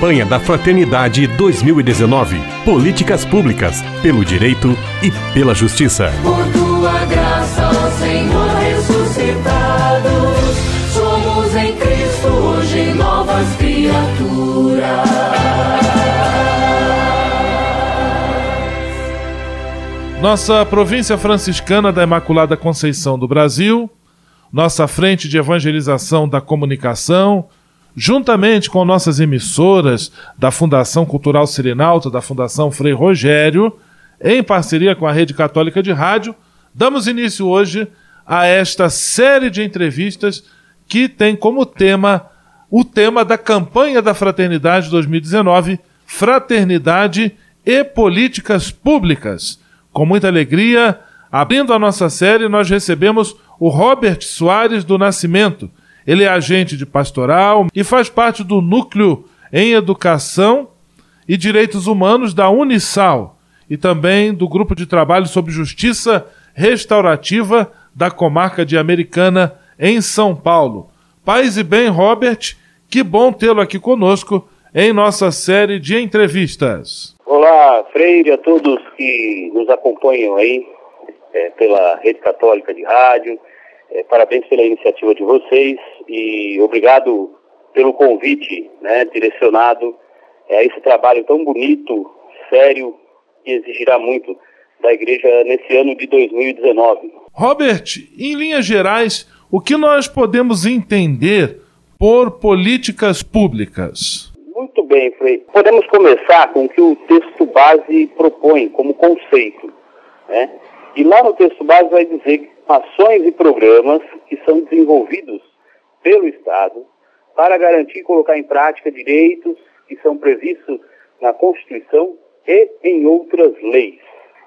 Campanha da Fraternidade 2019. Políticas públicas pelo direito e pela justiça. Por tua graça, ó Senhor ressuscitado, somos em Cristo hoje novas criaturas. Nossa província franciscana da Imaculada Conceição do Brasil, nossa frente de evangelização da comunicação, juntamente com nossas emissoras da Fundação Cultural Sirinalta, da Fundação Frei Rogério, em parceria com a Rede Católica de Rádio, damos início hoje a esta série de entrevistas que tem como tema o tema da campanha da Fraternidade 2019, Fraternidade e Políticas Públicas. Com muita alegria, abrindo a nossa série, nós recebemos o Robert Soares do Nascimento, ele é agente de pastoral e faz parte do núcleo em educação e direitos humanos da Unisal e também do grupo de trabalho sobre justiça restaurativa da comarca de Americana em São Paulo. Paz e bem, Robert, que bom tê-lo aqui conosco em nossa série de entrevistas. Olá, Freire, a todos que nos acompanham aí é, pela Rede Católica de Rádio, é, parabéns pela iniciativa de vocês e obrigado pelo convite né, direcionado a esse trabalho tão bonito, sério, que exigirá muito da igreja nesse ano de 2019. Robert, em linhas gerais, o que nós podemos entender por políticas públicas? Muito bem, Frei. Podemos começar com o que o texto base propõe como conceito. Né? E lá no texto base vai dizer ações e programas que são desenvolvidos pelo Estado para garantir e colocar em prática direitos que são previstos na Constituição e em outras leis.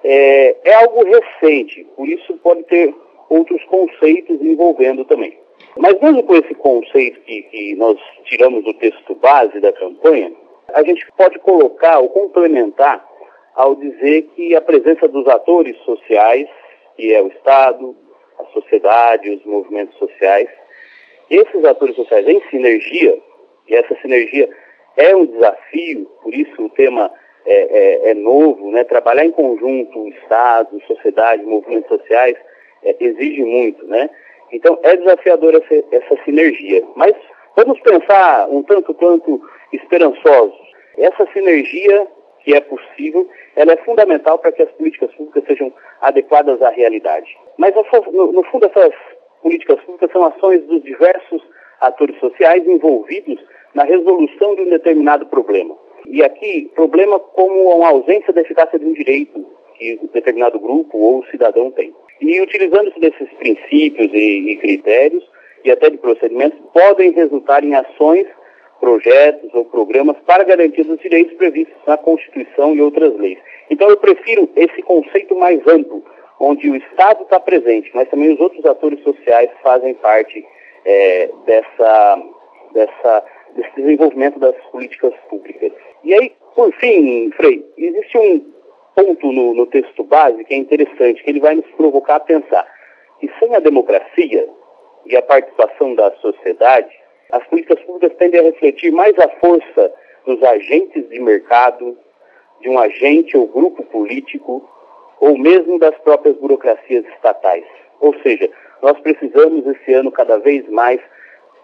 É, é algo recente, por isso pode ter outros conceitos envolvendo também. Mas mesmo com esse conceito que, que nós tiramos do texto base da campanha, a gente pode colocar ou complementar ao dizer que a presença dos atores sociais, que é o Estado, a sociedade, os movimentos sociais. Esses atores sociais em sinergia, e essa sinergia é um desafio, por isso o tema é, é, é novo, né? trabalhar em conjunto, Estado, sociedade, movimentos sociais, é, exige muito, né? Então é desafiador essa, essa sinergia. Mas vamos pensar um tanto quanto esperançosos. Essa sinergia que é possível, ela é fundamental para que as políticas públicas sejam adequadas à realidade. Mas, no, no fundo, essas políticas públicas são ações dos diversos atores sociais envolvidos na resolução de um determinado problema. E aqui, problema como uma ausência da eficácia de um direito que um determinado grupo ou cidadão tem. E utilizando-se desses princípios e, e critérios, e até de procedimentos, podem resultar em ações projetos ou programas para garantir os direitos previstos na Constituição e outras leis. Então eu prefiro esse conceito mais amplo, onde o Estado está presente, mas também os outros atores sociais fazem parte é, dessa, dessa, desse desenvolvimento das políticas públicas. E aí, por fim, Frei, existe um ponto no, no texto base que é interessante, que ele vai nos provocar a pensar que sem a democracia e a participação da sociedade, as políticas públicas tendem a refletir mais a força dos agentes de mercado, de um agente ou grupo político, ou mesmo das próprias burocracias estatais. Ou seja, nós precisamos esse ano cada vez mais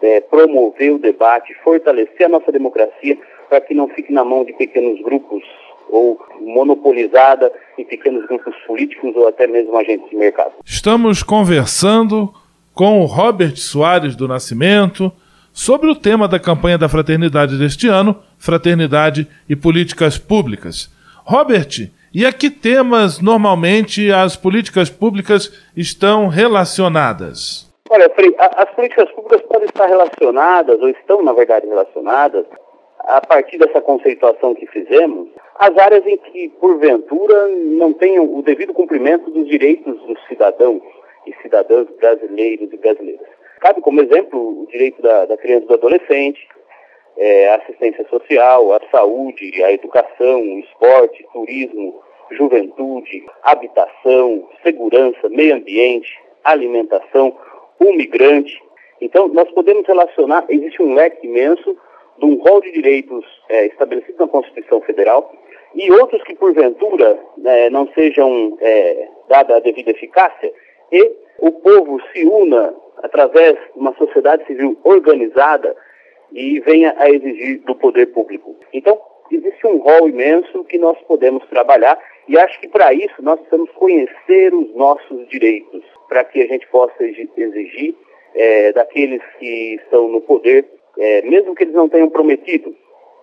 é, promover o debate, fortalecer a nossa democracia para que não fique na mão de pequenos grupos ou monopolizada em pequenos grupos políticos ou até mesmo agentes de mercado. Estamos conversando com o Robert Soares do Nascimento, sobre o tema da campanha da fraternidade deste ano, Fraternidade e Políticas Públicas. Robert, e a que temas normalmente as políticas públicas estão relacionadas? Olha, Frei, as políticas públicas podem estar relacionadas, ou estão, na verdade, relacionadas, a partir dessa conceituação que fizemos, as áreas em que, porventura, não tenham o devido cumprimento dos direitos dos cidadãos e cidadãs brasileiros e brasileiras. Cabe como exemplo o direito da, da criança e do adolescente, é, a assistência social, a saúde, a educação, o esporte, turismo, juventude, habitação, segurança, meio ambiente, alimentação, o migrante. Então, nós podemos relacionar, existe um leque imenso, de um rol de direitos é, estabelecido na Constituição Federal e outros que, porventura, né, não sejam é, dada a devida eficácia e o povo se una através de uma sociedade civil organizada e venha a exigir do poder público. Então, existe um rol imenso que nós podemos trabalhar e acho que para isso nós precisamos conhecer os nossos direitos, para que a gente possa exigir é, daqueles que estão no poder, é, mesmo que eles não tenham prometido,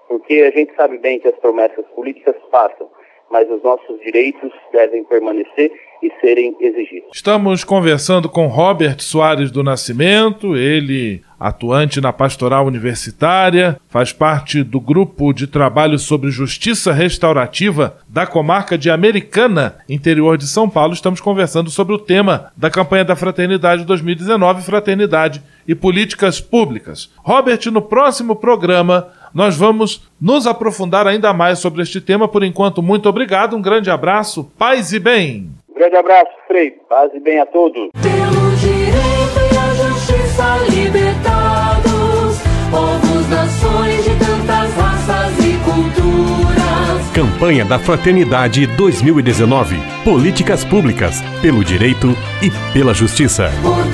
porque a gente sabe bem que as promessas políticas passam, mas os nossos direitos devem permanecer e serem exigidos. Estamos conversando com Robert Soares do Nascimento, ele atuante na pastoral universitária, faz parte do grupo de trabalho sobre justiça restaurativa da comarca de Americana, interior de São Paulo. Estamos conversando sobre o tema da campanha da Fraternidade 2019, Fraternidade e Políticas Públicas. Robert, no próximo programa nós vamos nos aprofundar ainda mais sobre este tema. Por enquanto, muito obrigado, um grande abraço, paz e bem. Um grande abraço, Frei, paz e bem a todos. Pelo direito e a justiça libertados, povos, nações de tantas raças e culturas. Campanha da Fraternidade 2019. Políticas públicas, pelo direito e pela justiça. Por